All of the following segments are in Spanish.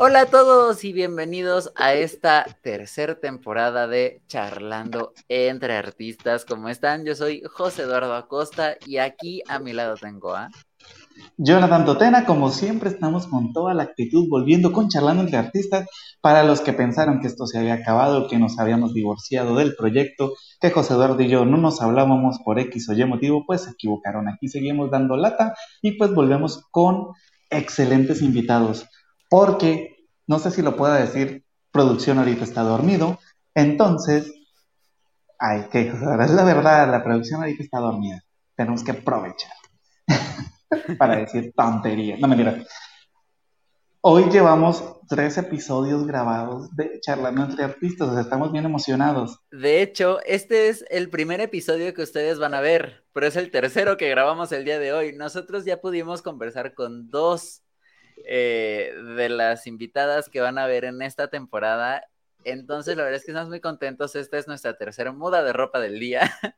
Hola a todos y bienvenidos a esta tercera temporada de Charlando entre Artistas. ¿Cómo están? Yo soy José Eduardo Acosta y aquí a mi lado tengo a... Jonathan Totena, como siempre, estamos con toda la actitud volviendo con Charlando entre Artistas. Para los que pensaron que esto se había acabado, que nos habíamos divorciado del proyecto, que José Eduardo y yo no nos hablábamos por X o Y motivo, pues se equivocaron. Aquí seguimos dando lata y pues volvemos con excelentes invitados porque no sé si lo pueda decir, producción ahorita está dormido, entonces, ay, que es la verdad, la producción ahorita está dormida, tenemos que aprovechar para decir tonterías, no mentira. Hoy llevamos tres episodios grabados de Charlando entre Artistas, estamos bien emocionados. De hecho, este es el primer episodio que ustedes van a ver, pero es el tercero que grabamos el día de hoy. Nosotros ya pudimos conversar con dos eh, de las invitadas que van a ver en esta temporada. Entonces, la verdad es que estamos muy contentos. Esta es nuestra tercera muda de ropa del día.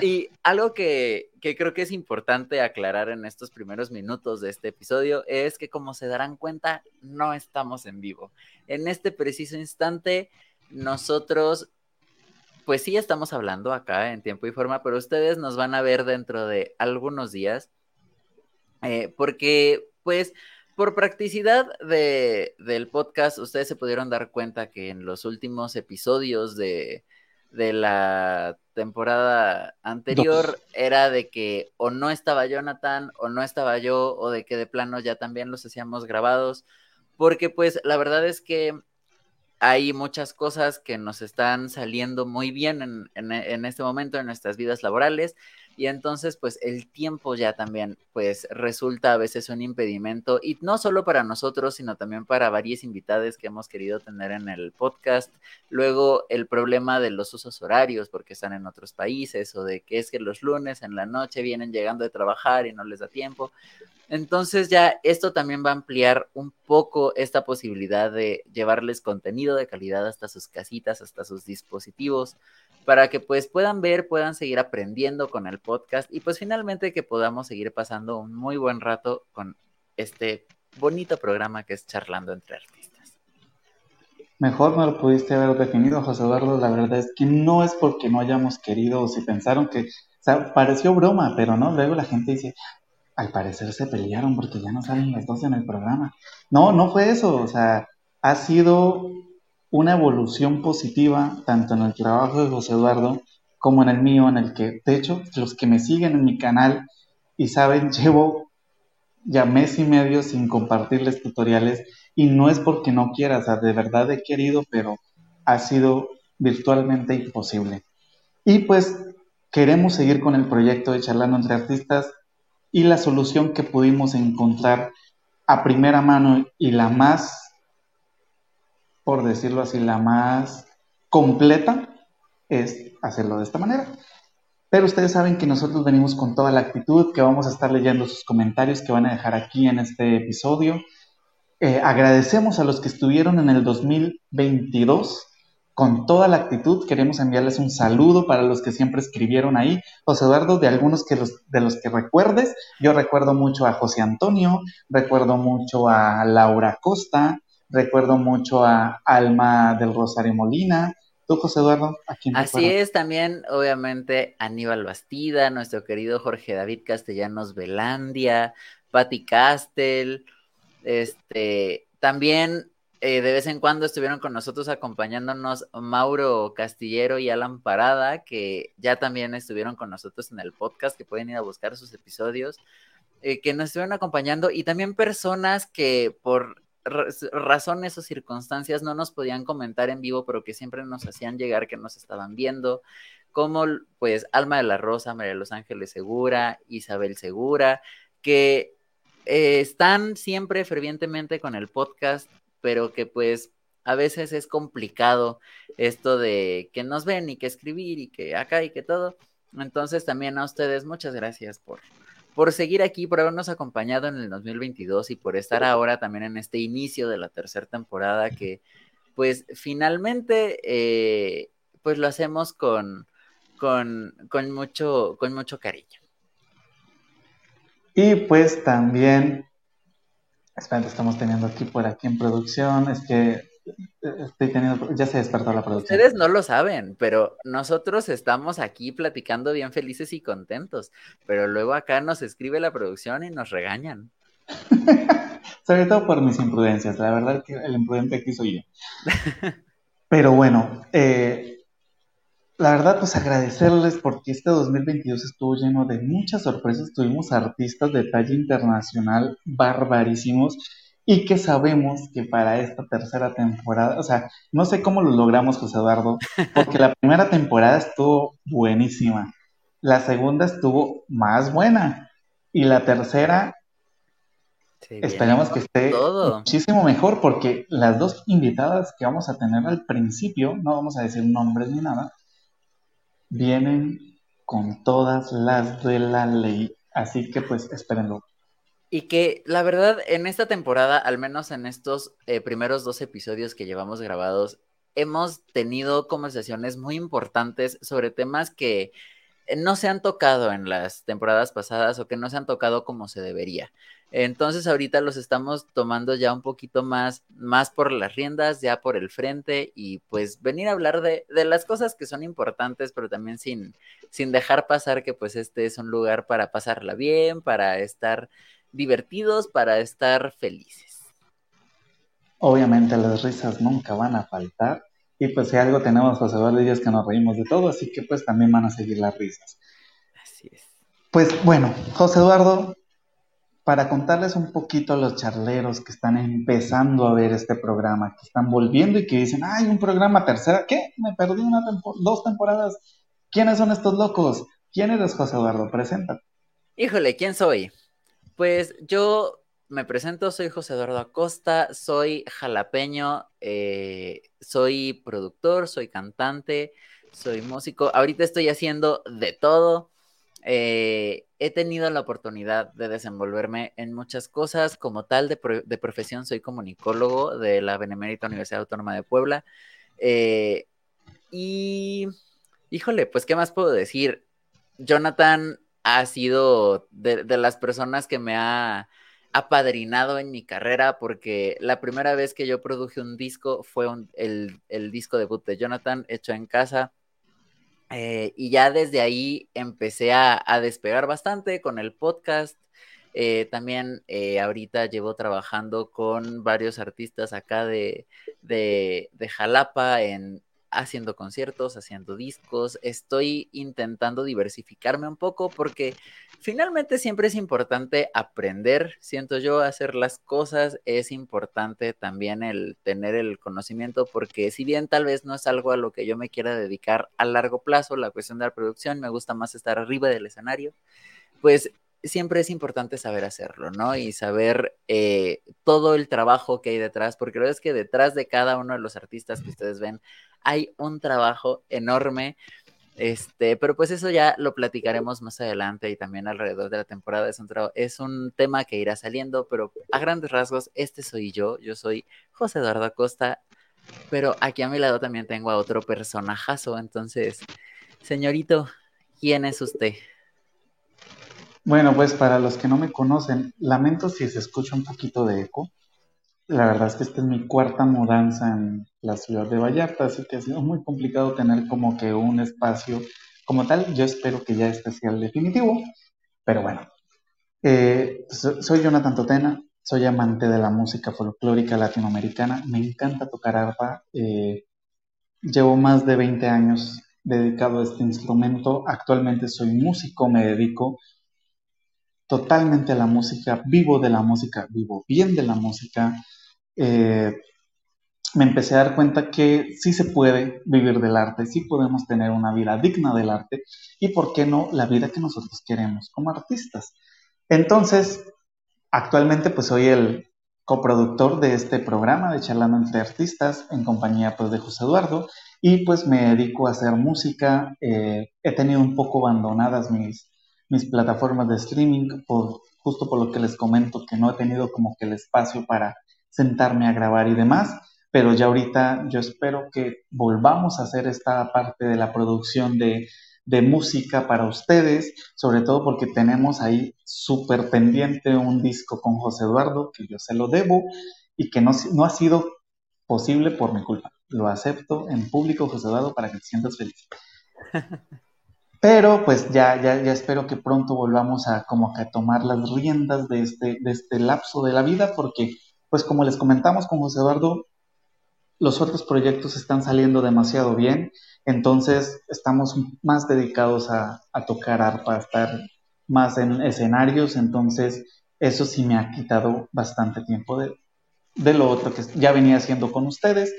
y algo que, que creo que es importante aclarar en estos primeros minutos de este episodio es que, como se darán cuenta, no estamos en vivo. En este preciso instante, nosotros pues sí estamos hablando acá en tiempo y forma, pero ustedes nos van a ver dentro de algunos días, eh, porque pues por practicidad de, del podcast, ustedes se pudieron dar cuenta que en los últimos episodios de, de la temporada anterior era de que o no estaba Jonathan o no estaba yo o de que de plano ya también los hacíamos grabados, porque pues la verdad es que hay muchas cosas que nos están saliendo muy bien en, este momento en nuestras vidas laborales y entonces pues el tiempo ya también pues resulta a veces un impedimento y no solo para nosotros, sino también para varias invitadas que hemos querido tener en el podcast. Luego el problema de los usos horarios porque están en otros países o de que es que los lunes en la noche vienen llegando de trabajar y no les da tiempo. Entonces ya esto también va a ampliar un poco esta posibilidad de llevarles contenido de calidad hasta sus casitas, hasta sus dispositivos para que pues puedan ver, puedan seguir aprendiendo con el podcast y pues finalmente que podamos seguir pasando un muy buen rato con este bonito programa que es Charlando entre Artistas. Mejor no lo pudiste haber definido, José Eduardo. La verdad es que no es porque no hayamos querido o si pensaron que, o sea, pareció broma, pero no, luego la gente dice, al parecer se pelearon porque ya no salen las dos en el programa. No, no fue eso, o sea, ha sido una evolución positiva tanto en el trabajo de José Eduardo como en el mío, en el que, de hecho, los que me siguen en mi canal y saben, llevo ya mes y medio sin compartirles tutoriales y no es porque no quiera, o sea, de verdad he querido, pero ha sido virtualmente imposible. Y pues queremos seguir con el proyecto de Charlando entre Artistas y la solución que pudimos encontrar a primera mano y la más por decirlo así, la más completa es hacerlo de esta manera. Pero ustedes saben que nosotros venimos con toda la actitud, que vamos a estar leyendo sus comentarios que van a dejar aquí en este episodio. Eh, agradecemos a los que estuvieron en el 2022 con toda la actitud. Queremos enviarles un saludo para los que siempre escribieron ahí. José Eduardo, de algunos que los, de los que recuerdes, yo recuerdo mucho a José Antonio, recuerdo mucho a Laura Costa, Recuerdo mucho a Alma del Rosario Molina. ¿Tú, José Eduardo? ¿a quién Así es, también, obviamente, Aníbal Bastida, nuestro querido Jorge David Castellanos Velandia, Patti Castel, este, también eh, de vez en cuando estuvieron con nosotros acompañándonos Mauro Castillero y Alan Parada, que ya también estuvieron con nosotros en el podcast, que pueden ir a buscar sus episodios, eh, que nos estuvieron acompañando, y también personas que por razones o circunstancias no nos podían comentar en vivo, pero que siempre nos hacían llegar que nos estaban viendo, como pues Alma de la Rosa, María de los Ángeles Segura, Isabel Segura, que eh, están siempre fervientemente con el podcast, pero que pues a veces es complicado esto de que nos ven y que escribir y que acá y que todo. Entonces también a ustedes muchas gracias por, por seguir aquí, por habernos acompañado en el 2022 y por estar ahora también en este inicio de la tercera temporada que pues finalmente eh, pues lo hacemos con, con, mucho, con mucho cariño. Y pues también Espera, estamos teniendo aquí por aquí en producción. Es que estoy teniendo, ya se despertó la producción. Ustedes no lo saben, pero nosotros estamos aquí platicando bien felices y contentos, pero luego acá nos escribe la producción y nos regañan. Sobre todo por mis imprudencias, la verdad que el imprudente aquí soy yo. Pero bueno, eh, la verdad, pues agradecerles porque este 2022 estuvo lleno de muchas sorpresas. Tuvimos artistas de talla internacional barbarísimos y que sabemos que para esta tercera temporada, o sea, no sé cómo lo logramos, José Eduardo, porque la primera temporada estuvo buenísima, la segunda estuvo más buena y la tercera esperemos que esté muchísimo mejor porque las dos invitadas que vamos a tener al principio, no vamos a decir nombres ni nada, vienen con todas las de la ley, así que pues espérenlo. Y que la verdad, en esta temporada, al menos en estos eh, primeros dos episodios que llevamos grabados, hemos tenido conversaciones muy importantes sobre temas que no se han tocado en las temporadas pasadas o que no se han tocado como se debería. Entonces ahorita los estamos tomando ya un poquito más, más por las riendas, ya por el frente y pues venir a hablar de, de, las cosas que son importantes, pero también sin, sin dejar pasar que pues este es un lugar para pasarla bien, para estar divertidos para estar felices. Obviamente las risas nunca van a faltar y pues si algo tenemos José Eduardo y es que nos reímos de todo, así que pues también van a seguir las risas. Así es. Pues bueno, José Eduardo, para contarles un poquito a los charleros que están empezando a ver este programa, que están volviendo y que dicen, ay, un programa tercera, ¿qué? Me perdí una dos temporadas. ¿Quiénes son estos locos? ¿Quién eres, José Eduardo? Preséntate. Híjole, ¿quién soy? Pues yo me presento, soy José Eduardo Acosta, soy jalapeño, eh, soy productor, soy cantante, soy músico. Ahorita estoy haciendo de todo. Eh, he tenido la oportunidad de desenvolverme en muchas cosas. Como tal, de, profesión, soy comunicólogo de la Benemérita Universidad Autónoma de Puebla. Eh, y, híjole, pues, ¿qué más puedo decir? Jonathan ha sido de, las personas que me ha apadrinado en mi carrera porque la primera vez que yo produje un disco fue el, disco debut de Jonathan hecho en casa. Eh, y ya desde ahí empecé a, despegar bastante con el podcast. Eh, también eh, ahorita llevo trabajando con varios artistas acá de, de, de Jalapa en, haciendo conciertos, haciendo discos, estoy intentando diversificarme un poco porque finalmente siempre es importante aprender, siento yo, hacer las cosas, es importante también el tener el conocimiento porque si bien tal vez no es algo a lo que yo me quiera dedicar a largo plazo, la cuestión de la producción, me gusta más estar arriba del escenario, pues siempre es importante saber hacerlo, ¿no? Y saber eh, todo el trabajo que hay detrás, porque la verdad es que detrás de cada uno de los artistas que ustedes ven hay un trabajo enorme. Este, pero pues eso ya lo platicaremos más adelante y también alrededor de la temporada. Es un, es un tema que irá saliendo, pero a grandes rasgos, este soy yo. Yo soy José Eduardo Acosta, pero aquí a mi lado también tengo a otro personajazo. Entonces, señorito, ¿quién es usted? Bueno, pues para los que no me conocen, lamento si se escucha un poquito de eco. La verdad es que esta es mi cuarta mudanza en la ciudad de Vallarta, así que ha sido muy complicado tener como que un espacio como tal. Yo espero que ya este sea el definitivo, pero bueno. Eh, soy Jonathan Totena, soy amante de la música folclórica latinoamericana, me encanta tocar arpa. Eh, llevo más de 20 años dedicado a este instrumento. Actualmente soy músico, me dedico totalmente a la música, vivo de la música, vivo bien de la música. Eh, me empecé a dar cuenta que sí se puede vivir del arte, sí podemos tener una vida digna del arte y, ¿por qué no, la vida que nosotros queremos como artistas? Entonces, actualmente pues soy el coproductor de este programa de Charlando entre Artistas en compañía pues de José Eduardo y pues me dedico a hacer música. Eh, he tenido un poco abandonadas mis, mis plataformas de streaming por justo por lo que les comento que no he tenido como que el espacio para sentarme a grabar y demás, pero ya ahorita yo espero que volvamos a hacer esta parte de la producción de, de música para ustedes, sobre todo porque tenemos ahí súper pendiente un disco con José Eduardo, que yo se lo debo y que no, no ha sido posible por mi culpa. Lo acepto en público, José Eduardo, para que te sientas feliz. Pero pues ya, ya, ya espero que pronto volvamos a como que a tomar las riendas de este, de este lapso de la vida, porque pues como les comentamos con José Eduardo, los otros proyectos están saliendo demasiado bien, entonces estamos más dedicados a, tocar arpa, a estar más en escenarios, entonces eso sí me ha quitado bastante tiempo de, lo otro que ya venía haciendo con ustedes.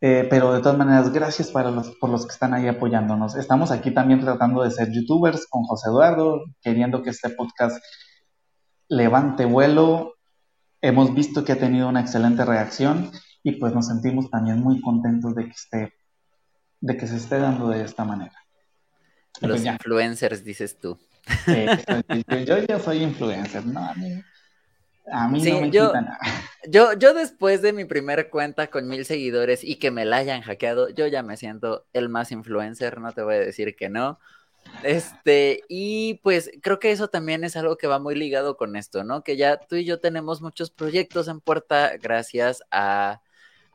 Eh, pero de todas maneras, gracias para los, por los que están ahí apoyándonos. Estamos aquí también tratando de ser youtubers con José Eduardo, queriendo que este podcast levante vuelo. Hemos visto que ha tenido una excelente reacción y pues nos sentimos también muy contentos de que esté, de que se esté dando de esta manera. Los pues influencers, dices tú. yo ya soy influencer, no, amigo. A mí no me yo, quita nada. Yo, yo después de mi primera cuenta con mil seguidores y que me la hayan hackeado, yo ya me siento el más influencer, no te voy a decir que no. Este, y pues creo que eso también es algo que va muy ligado con esto, ¿no? Que ya tú y yo tenemos muchos proyectos en puerta gracias a,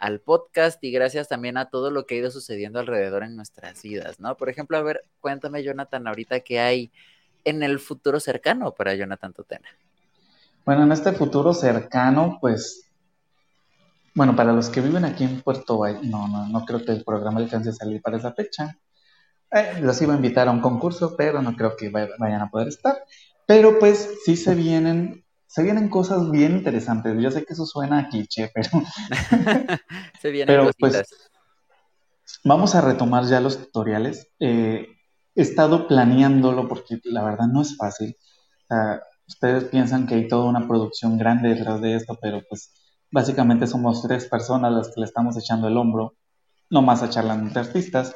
al podcast y gracias también a todo lo que ha ido sucediendo alrededor en nuestras vidas, ¿no? Por ejemplo, a ver, cuéntame, Jonathan, ahorita qué hay en el futuro cercano para Jonathan Totena. Bueno, en este futuro cercano, pues, bueno, para los que viven aquí en Puerto Valle, no, no, no creo que el programa alcance a salir para esa fecha. Eh, los iba a invitar a un concurso, pero no creo que vayan a poder estar. Pero pues sí se vienen, se vienen cosas bien interesantes. Yo sé que eso suena a cliché, pero... se vienen pero, pues, vamos a retomar ya los tutoriales. Eh, he estado planeándolo porque la verdad no es fácil. Ustedes piensan que hay toda una producción grande detrás de esto, pero pues básicamente somos tres personas las que le estamos echando el hombro, no más a charlar entre artistas,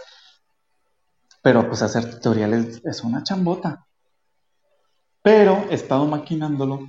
pero pues hacer tutoriales es una chambota. Pero he estado maquinándolo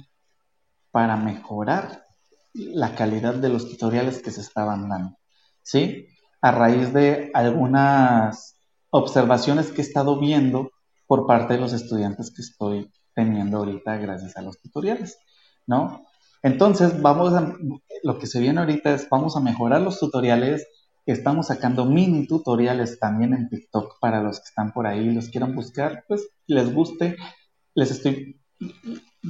para mejorar la calidad de los tutoriales que se estaban dando, ¿sí? A raíz de algunas observaciones que he estado viendo por parte de los estudiantes que estoy teniendo ahorita gracias a los tutoriales, ¿no? Entonces, vamos a, lo que se viene ahorita es, vamos a mejorar los tutoriales, estamos sacando mini tutoriales también en TikTok para los que están por ahí, los quieran buscar, pues les guste, les estoy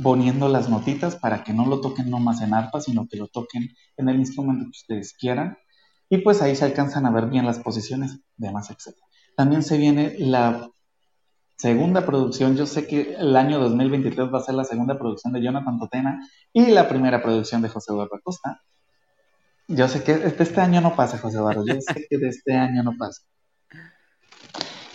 poniendo las notitas para que no lo toquen nomás en arpa, sino que lo toquen en el instrumento que ustedes quieran. Y pues ahí se alcanzan a ver bien las posiciones, demás, etc. También se viene la segunda producción. Yo sé que el año 2023 va a ser la segunda producción de Jonathan Totena y la primera producción de José Eduardo Acosta. Yo sé que de este año no pasa, José Eduardo. Yo sé que de este año no pasa.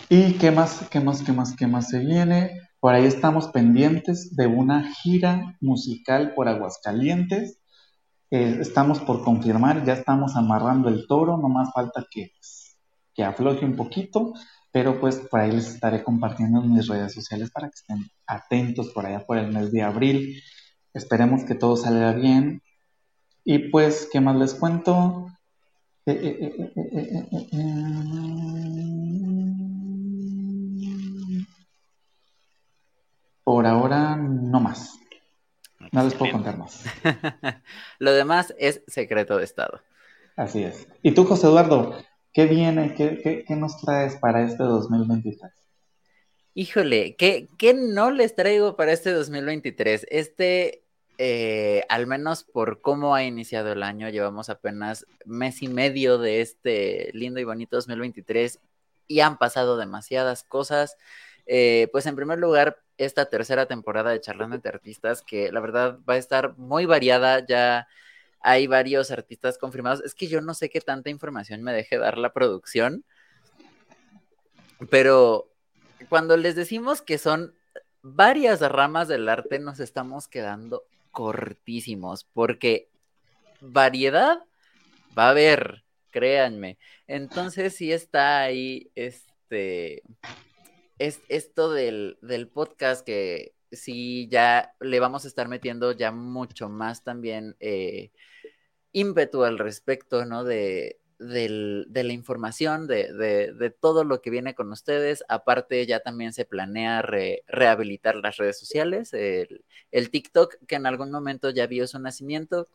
¿Y qué más, qué más, qué más, qué más se viene? Por ahí estamos pendientes de una gira musical por Aguascalientes. Eh, estamos por confirmar, ya estamos amarrando el toro, no más falta que, que afloje un poquito pero pues por ahí les estaré compartiendo en mis redes sociales para que estén atentos por allá por el mes de abril. Esperemos que todo salga bien. Y pues, ¿qué más les cuento? Por ahora, no más. No les puedo contar más. Lo demás es secreto de Estado. Así es. ¿Y tú, José Eduardo? ¿Qué viene? ¿Qué, nos traes para este 2023? Híjole, ¿qué, no les traigo para este 2023? Este, eh, al menos por cómo ha iniciado el año, llevamos apenas mes y medio de este lindo y bonito 2023 y han pasado demasiadas cosas. Eh, pues en primer lugar, esta tercera temporada de Charlando de Artistas, que la verdad va a estar muy variada, ya hay varios artistas confirmados. Es que yo no sé qué tanta información me deje dar la producción, pero cuando les decimos que son varias ramas del arte, nos estamos quedando cortísimos, porque variedad va a haber, créanme. Entonces sí está ahí este es esto del, del podcast que sí ya le vamos a estar metiendo ya mucho más también eh, ímpetu al respecto, ¿no? De, de la información, de, todo lo que viene con ustedes. Aparte, ya también se planea rehabilitar las redes sociales, el, TikTok, que en algún momento ya vio su nacimiento.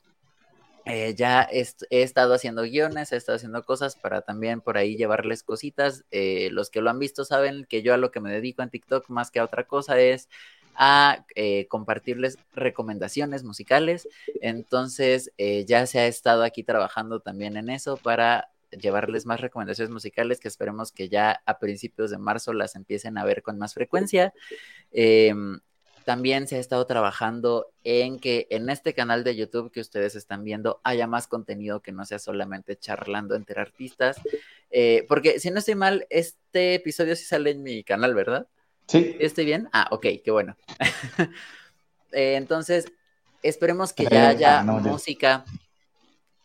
Eh, ya he, estado haciendo guiones, he estado haciendo cosas para también por ahí llevarles cositas. Eh, los que lo han visto saben que yo a lo que me dedico en TikTok más que a otra cosa es a eh, compartirles recomendaciones musicales. Entonces ya se ha estado aquí trabajando también en eso para llevarles más recomendaciones musicales que esperemos que ya a principios de marzo las empiecen a ver con más frecuencia. Em, también se ha estado trabajando en que en este canal de YouTube que ustedes están viendo haya más contenido que no sea solamente charlando entre artistas. Eh, porque si no estoy mal, este episodio sí sale en mi canal, ¿verdad? Sí. ¿Estoy bien? Ah, ok, qué bueno. Eh, entonces, esperemos que ya haya música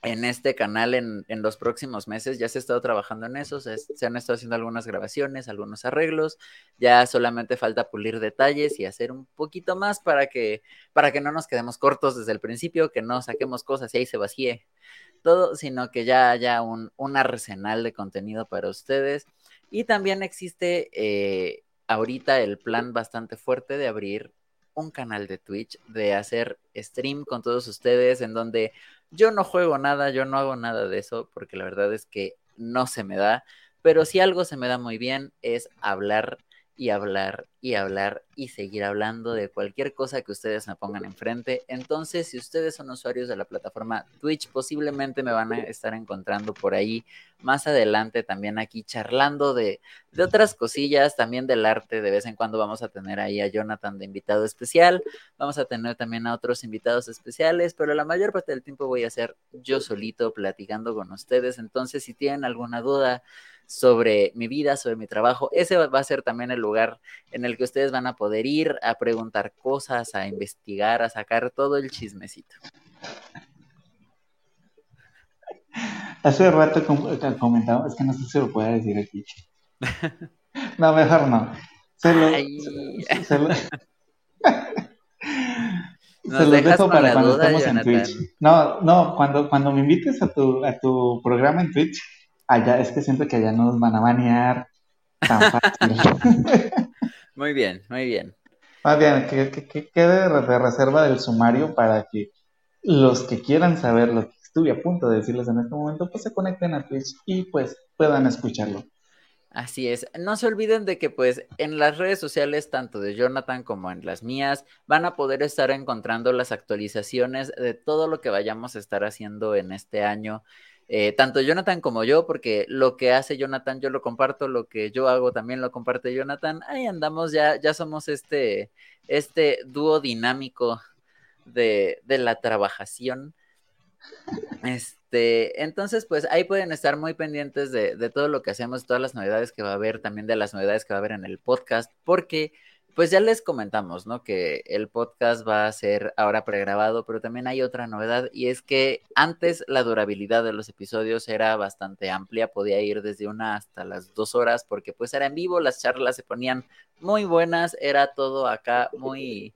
en este canal en, los próximos meses. Ya se ha estado trabajando en eso, se, han estado haciendo algunas grabaciones, algunos arreglos, ya solamente falta pulir detalles y hacer un poquito más para que, para que no nos quedemos cortos desde el principio, que no saquemos cosas y ahí se vacíe todo, sino que ya haya un, arsenal de contenido para ustedes. Y también existe eh, ahorita el plan bastante fuerte de abrir un canal de Twitch, de hacer stream con todos ustedes, en donde yo no juego nada, yo no hago nada de eso, porque la verdad es que no se me da, pero si algo se me da muy bien es hablar y hablar y hablar y seguir hablando de cualquier cosa que ustedes me pongan enfrente. Entonces, si ustedes son usuarios de la plataforma Twitch, posiblemente me van a estar encontrando por ahí más adelante también aquí charlando de, de otras cosillas, también del arte. De vez en cuando vamos a tener ahí a Jonathan de invitado especial, vamos a tener también a otros invitados especiales, pero la mayor parte del tiempo voy a ser yo solito platicando con ustedes. Entonces, si tienen alguna duda, sobre mi vida, sobre mi trabajo. Ese va a ser también el lugar en el que ustedes van a poder ir a preguntar cosas, a investigar, a sacar todo el chismecito. Hace rato comentaba, es que no sé si lo puede decir aquí. no, mejor no. Se lo, se, lo, se dejo para cuando estemos en Twitch. No, no, cuando, cuando me invites a tu, a tu programa en Twitch, allá es que siento que allá no nos van a banear tan fácil. muy bien, muy bien. Más bien, que, quede de reserva del sumario para que los que quieran saber lo que estuve a punto de decirles en este momento, pues se conecten a Twitch y pues puedan escucharlo. Así es. No se olviden de que pues en las redes sociales, tanto de Jonathan como en las mías, van a poder estar encontrando las actualizaciones de todo lo que vayamos a estar haciendo en este año. Eh, tanto Jonathan como yo, porque lo que hace Jonathan yo lo comparto, lo que yo hago también lo comparte Jonathan. Ahí andamos, ya, ya somos este, este dúo dinámico de, de la trabajación. Este, entonces, pues ahí pueden estar muy pendientes de, de, todo lo que hacemos, todas las novedades que va a haber, también de las novedades que va a haber en el podcast, porque pues ya les comentamos, ¿no? Que el podcast va a ser ahora pregrabado, pero también hay otra novedad y es que antes la durabilidad de los episodios era bastante amplia, podía ir desde una hasta las dos horas porque pues era en vivo, las charlas se ponían muy buenas, era todo acá muy,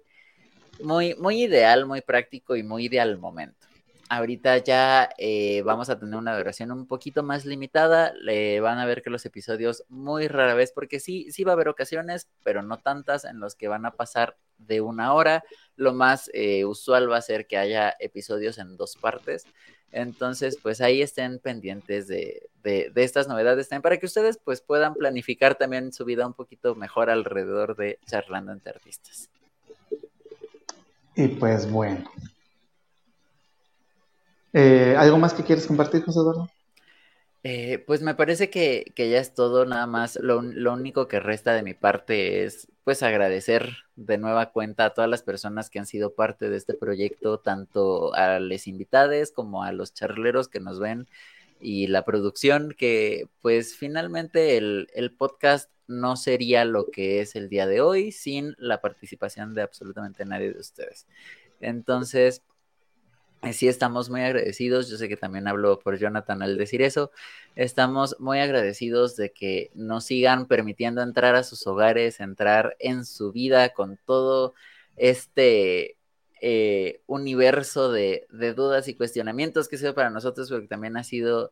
muy, muy ideal, muy práctico y muy ideal al momento ahorita ya eh, vamos a tener una duración un poquito más limitada. Le van a ver que los episodios muy rara vez, porque sí, sí va a haber ocasiones, pero no tantas en los que van a pasar de una hora. Lo más eh, usual va a ser que haya episodios en dos partes. Entonces, pues ahí estén pendientes de, de, de, estas novedades también para que ustedes pues puedan planificar también su vida un poquito mejor alrededor de charlando entre artistas. Y pues bueno, eh, ¿Algo más que quieres compartir, José Eduardo? Eh, pues me parece que, ya es todo, nada más. Lo, único que resta de mi parte es pues agradecer de nueva cuenta a todas las personas que han sido parte de este proyecto, tanto a los invitados como a los charleros que nos ven y la producción, que pues finalmente el, el podcast no sería lo que es el día de hoy sin la participación de absolutamente nadie de ustedes. Entonces, Sí, estamos muy agradecidos. Yo sé que también hablo por Jonathan al decir eso. Estamos muy agradecidos de que nos sigan permitiendo entrar a sus hogares, entrar en su vida con todo este eh, universo de, dudas y cuestionamientos que ha sido para nosotros, porque también ha sido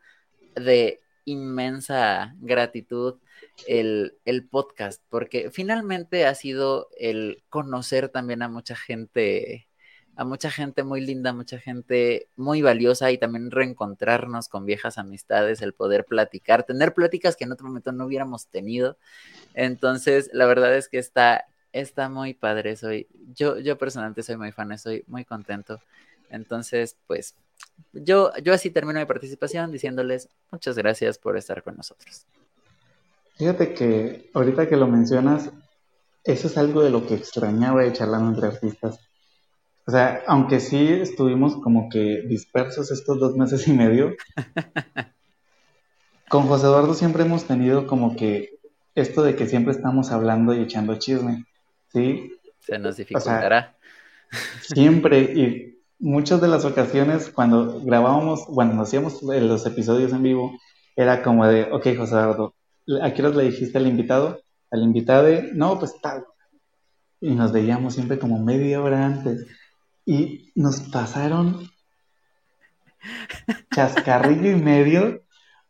de inmensa gratitud el, podcast, porque finalmente ha sido el conocer también a mucha gente, a mucha gente muy linda, mucha gente muy valiosa y también reencontrarnos con viejas amistades, el poder platicar, tener pláticas que en otro momento no hubiéramos tenido. Entonces, la verdad es que está, está muy padre. Soy, yo, yo personalmente soy muy fan, estoy muy contento. Entonces, pues, yo, yo así termino mi participación diciéndoles muchas gracias por estar con nosotros. Fíjate que ahorita que lo mencionas, eso es algo de lo que extrañaba de charlando entre artistas. O sea, aunque sí estuvimos como que dispersos estos dos meses y medio, con José Eduardo siempre hemos tenido como que esto de que siempre estamos hablando y echando chisme, ¿sí? Se nos dificultará. siempre, y muchas de las ocasiones cuando grabábamos, cuando hacíamos los episodios en vivo, era como de, ok, José Eduardo, ¿a qué hora le dijiste al invitado? Al invitado, no, pues tal. Y nos veíamos siempre como media hora antes. Y nos pasaron chascarrillo y medio,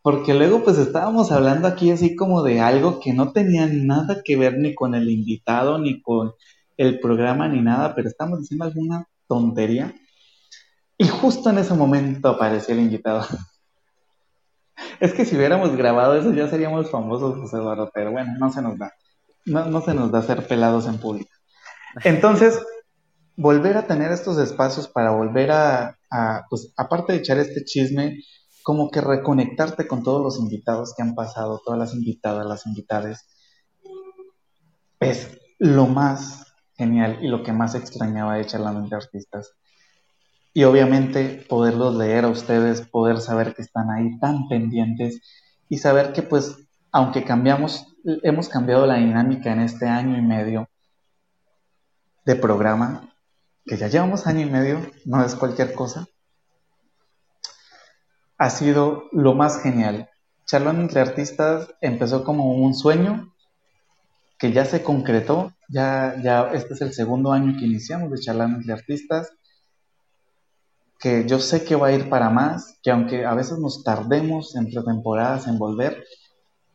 porque luego pues estábamos hablando aquí así como de algo que no tenía nada que ver ni con el invitado, ni con el programa, ni nada, pero estamos diciendo alguna tontería. Y justo en ese momento apareció el invitado. Es que si hubiéramos grabado eso ya seríamos famosos, José Eduardo, pero bueno, no se nos da. No, no se nos da ser pelados en público. Entonces, volver a tener estos espacios para volver a, pues, aparte de echar este chisme, como que reconectarte con todos los invitados que han pasado, todas las invitadas, las invitadas, es lo más genial y lo que más extrañaba de Charlando de Artistas. Y obviamente poderlos leer a ustedes, poder saber que están ahí tan pendientes y saber que pues, aunque cambiamos, hemos cambiado la dinámica en este año y medio de programa, que ya llevamos año y medio, no es cualquier cosa, ha sido lo más genial. Charlando entre artistas empezó como un sueño que ya se concretó, ya, ya este es el segundo año que iniciamos de Charlando entre artistas que yo sé que va a ir para más, que aunque a veces nos tardemos entre temporadas en volver,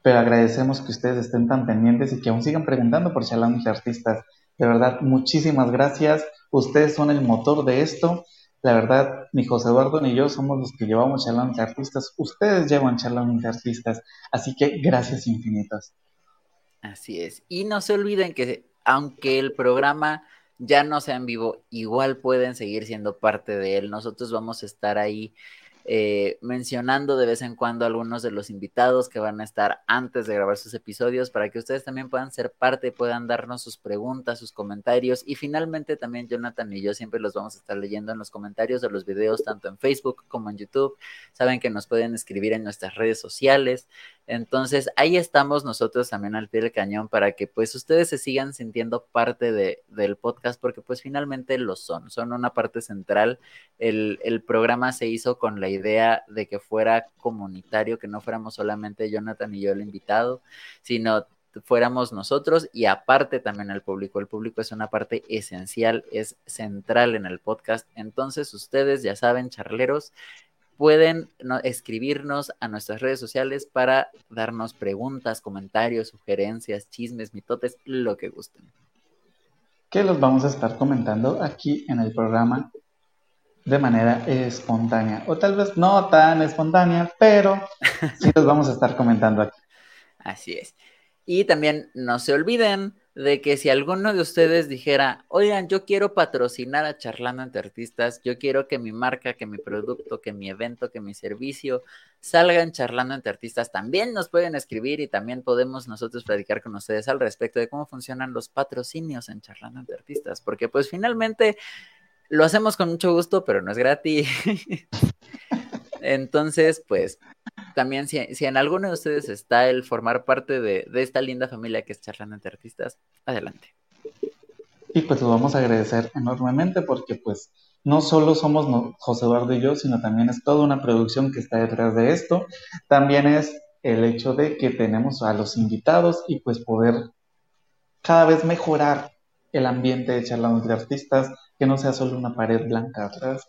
pero agradecemos que ustedes estén tan pendientes y que aún sigan preguntando por Charlando de Artistas. De verdad, muchísimas gracias. Ustedes son el motor de esto. La verdad, ni José Eduardo ni yo somos los que llevamos Charlando de Artistas. Ustedes llevan Charlando de Artistas. Así que gracias infinitas. Así es. Y no se olviden que aunque el programa ya no sea en vivo, igual pueden seguir siendo parte de él. Nosotros vamos a estar ahí eh, mencionando de vez en cuando algunos de los invitados que van a estar antes de grabar sus episodios para que ustedes también puedan ser parte, puedan darnos sus preguntas, sus comentarios y finalmente también Jonathan y yo siempre los vamos a estar leyendo en los comentarios de los videos tanto en Facebook como en YouTube. Saben que nos pueden escribir en nuestras redes sociales. Entonces ahí estamos nosotros también al pie del cañón para que pues ustedes se sigan sintiendo parte de, del podcast porque pues finalmente lo son, son una parte central. El, el programa se hizo con la idea de que fuera comunitario, que no fuéramos solamente Jonathan y yo el invitado, sino fuéramos nosotros y aparte también el público. El público es una parte esencial, es central en el podcast. Entonces ustedes ya saben, charleros, pueden escribirnos a nuestras redes sociales para darnos preguntas, comentarios, sugerencias, chismes, mitotes, lo que gusten. Que los vamos a estar comentando aquí en el programa de manera espontánea. O tal vez no tan espontánea, pero sí los vamos a estar comentando aquí. Así es. Y también no se olviden de que si alguno de ustedes dijera, oigan, yo quiero patrocinar a Charlando entre Artistas, yo quiero que mi marca, que mi producto, que mi evento, que mi servicio salgan Charlando entre Artistas, también nos pueden escribir y también podemos nosotros platicar con ustedes al respecto de cómo funcionan los patrocinios en Charlando entre Artistas, porque pues finalmente lo hacemos con mucho gusto, pero no es gratis. Entonces, pues también si, en alguno de ustedes está el formar parte de, esta linda familia que es Charlando entre Artistas, adelante. Y pues lo vamos a agradecer enormemente porque pues no solo somos José Eduardo y yo, sino también es toda una producción que está detrás de esto. También es el hecho de que tenemos a los invitados y pues poder cada vez mejorar el ambiente de Charlando de Artistas, que no sea solo una pared blanca atrás.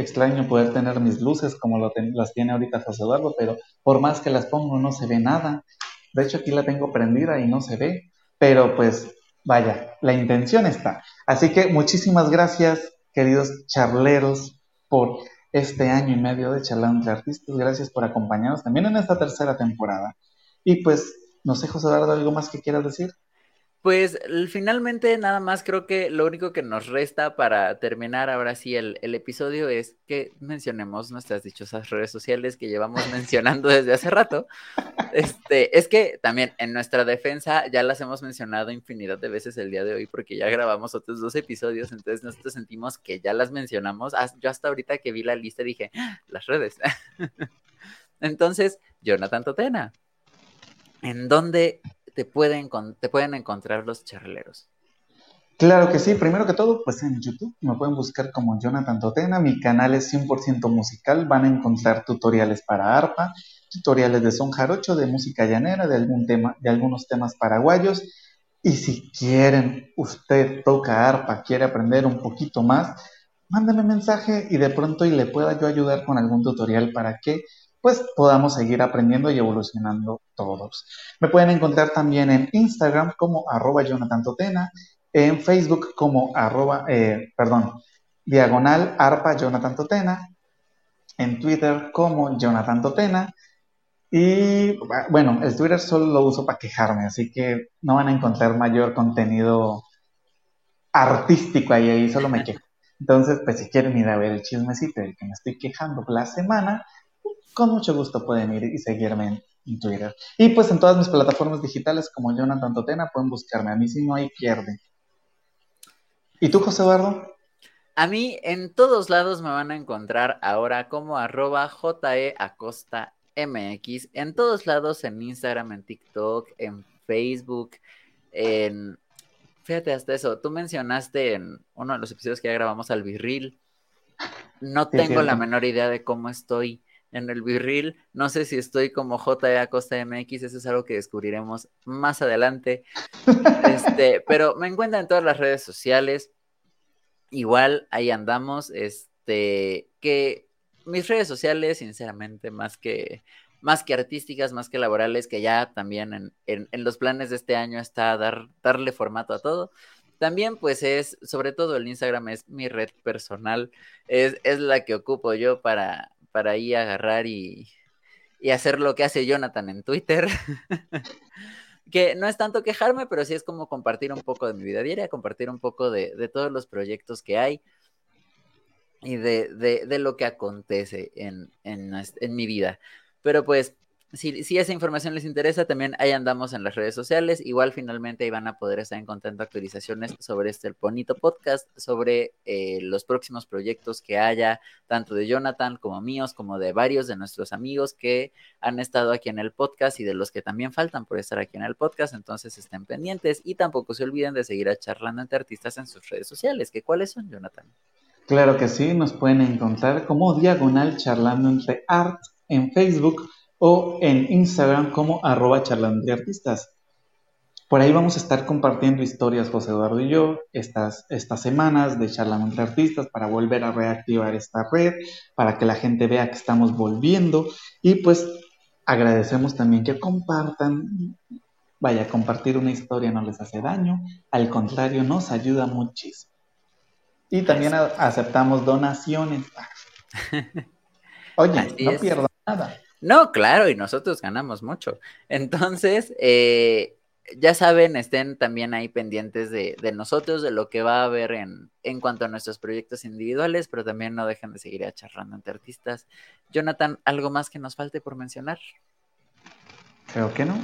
Extraño poder tener mis luces como las tiene ahorita José Eduardo, pero por más que las pongo no se ve nada. De hecho, aquí la tengo prendida y no se ve, pero pues vaya, la intención está. Así que muchísimas gracias, queridos charleros, por este año y medio de charlando entre artistas. Gracias por acompañarnos también en esta tercera temporada. Y pues, no sé, José Eduardo, ¿algo más que quieras decir? Pues finalmente nada más creo que lo único que nos resta para terminar ahora sí el, episodio es que mencionemos nuestras dichosas redes sociales que llevamos mencionando desde hace rato. Este, es que también en nuestra defensa ya las hemos mencionado infinidad de veces el día de hoy porque ya grabamos otros dos episodios, entonces nosotros sentimos que ya las mencionamos. Yo hasta ahorita que vi la lista dije, ah, las redes. Entonces, Jonathan Totena, ¿en dónde te pueden, te pueden encontrar los charleros? Claro que sí, primero que todo, pues en YouTube me pueden buscar como Jonathan Totena, mi canal es 100% musical, van a encontrar tutoriales para arpa, tutoriales de son jarocho, de música llanera, de algún tema, de algunos temas paraguayos, y si quieren, usted toca arpa, quiere aprender un poquito más, mándame mensaje y de pronto y le pueda yo ayudar con algún tutorial para que pues podamos seguir aprendiendo y evolucionando todos. Me pueden encontrar también en Instagram como arroba Jonathan Totena, en Facebook como arroba, eh, perdón, diagonal arpa Jonathan Totena, en Twitter como Jonathan Totena, y bueno, el Twitter solo lo uso para quejarme, así que no van a encontrar mayor contenido artístico ahí, ahí solo me quejo. Entonces, pues si quieren ir a ver el chismecito del que me estoy quejando la semana, con mucho gusto pueden ir y seguirme en, Twitter. Y pues en todas mis plataformas digitales como Jonathan Totena pueden buscarme. A mí si no hay pierde. ¿Y tú, José Eduardo? A mí en todos lados me van a encontrar ahora como arroba JE Acosta MX. En todos lados, en Instagram, en TikTok, en Facebook, en... Fíjate hasta eso, tú mencionaste en uno de los episodios que ya grabamos al Virril. No tengo la menor idea de cómo estoy en el virril. No sé si estoy como J.E. Acosta MX, eso es algo que descubriremos más adelante. Este, pero me encuentran en todas las redes sociales. Igual ahí andamos. Este, que mis redes sociales, sinceramente, más que, más que artísticas, más que laborales, que ya también en, los planes de este año está dar, darle formato a todo. También, pues es, sobre todo el Instagram es mi red personal, es, es la que ocupo yo para, para ahí agarrar y, hacer lo que hace Jonathan en Twitter. que no es tanto quejarme, pero sí es como compartir un poco de mi vida diaria, compartir un poco de, todos los proyectos que hay y de, lo que acontece en, en, mi vida. Pero pues si, esa información les interesa, también ahí andamos en las redes sociales. Igual finalmente ahí van a poder estar encontrando actualizaciones sobre este bonito podcast, sobre eh, los próximos proyectos que haya, tanto de Jonathan como míos, como de varios de nuestros amigos que han estado aquí en el podcast y de los que también faltan por estar aquí en el podcast. Entonces estén pendientes y tampoco se olviden de seguir a charlando entre artistas en sus redes sociales. ¿Que ¿Cuáles son, Jonathan? Claro que sí, nos pueden encontrar como diagonal charlando entre art en Facebook o en Instagram como arroba artistas. Por ahí vamos a estar compartiendo historias, José Eduardo y yo, estas, estas semanas de charlando entre artistas para volver a reactivar esta red, para que la gente vea que estamos volviendo y pues agradecemos también que compartan. Vaya, compartir una historia no les hace daño, al contrario, nos ayuda muchísimo. Y también aceptamos donaciones. Oye, no pierdo nada. No, claro, y nosotros ganamos mucho. Entonces, eh, ya saben, estén también ahí pendientes de, nosotros, de lo que va a haber en, en, cuanto a nuestros proyectos individuales, pero también no dejen de seguir a charlando entre artistas. Jonathan, ¿algo más que nos falte por mencionar? Creo que no.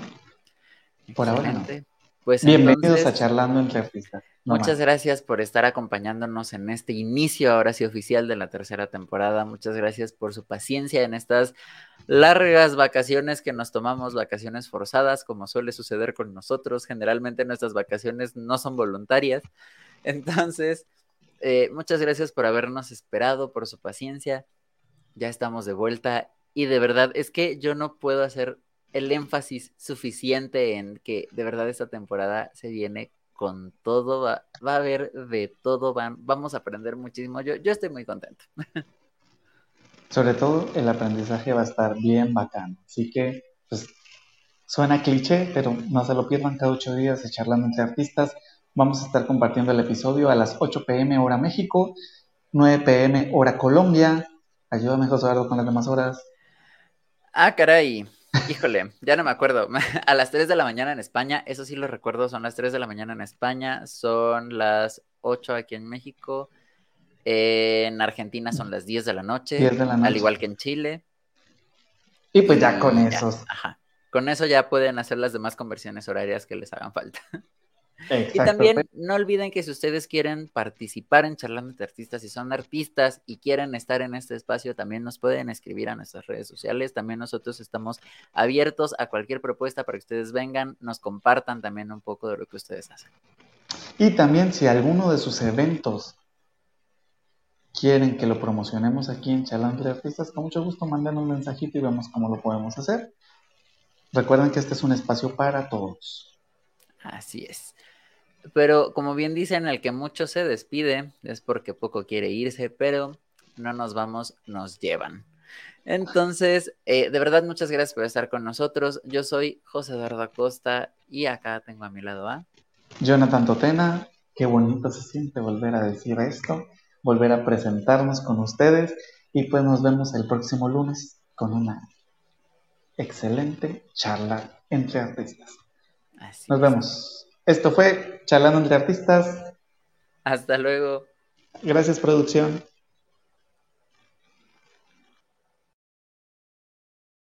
Por ahora no. Pues Bienvenidos a Charlando entre Artistas. muchas gracias por estar acompañándonos en este inicio, ahora sí oficial, de la tercera temporada. Muchas gracias por su paciencia en estas largas vacaciones que nos tomamos, vacaciones forzadas, como suele suceder con nosotros. Generalmente nuestras vacaciones no son voluntarias. Entonces, eh, muchas gracias por habernos esperado, por su paciencia. Ya estamos de vuelta y de verdad es que yo no puedo hacer el énfasis suficiente en que de verdad esta temporada se viene con todo, va, a haber de todo, van, vamos a aprender muchísimo. Yo, yo estoy muy contento. Sobre todo el aprendizaje va a estar bien bacano. Así que, pues, suena cliché, pero no se lo pierdan cada ocho días de charlando entre artistas. Vamos a estar compartiendo el episodio a las 8 pm hora México, 9 pm hora Colombia. Ayúdame, José Eduardo, con las demás horas. Ah, caray. Híjole, ya no me acuerdo. A las 3 de la mañana en España, eso sí lo recuerdo, son las 3 de la mañana en España, son las 8 aquí en México, en Argentina son las 10 de la noche, al igual que en Chile. Y pues ya con eso. Ajá. Con eso ya pueden hacer las demás conversiones horarias que les hagan falta. Y también no olviden que si ustedes quieren participar en Charlando de Artistas, si son artistas y quieren estar en este espacio, también nos pueden escribir a nuestras redes sociales. También nosotros estamos abiertos a cualquier propuesta para que ustedes vengan, nos compartan también un poco de lo que ustedes hacen. Y también si alguno de sus eventos quieren que lo promocionemos aquí en Charlando de Artistas, con mucho gusto manden un mensajito y vemos cómo lo podemos hacer. Recuerden que este es un espacio para todos. Así es. Pero como bien dicen, el que mucho se despide es porque poco quiere irse, pero no nos vamos, nos llevan. Entonces, eh, de verdad, muchas gracias por estar con nosotros. Yo soy José Eduardo Acosta y acá tengo a mi lado a Jonathan Totena. Qué bonito se siente volver a decir esto, volver a presentarnos con ustedes y pues nos vemos el próximo lunes con una excelente charla entre artistas. Nos vemos. Esto fue Charlando entre Artistas. Hasta luego. Gracias, producción.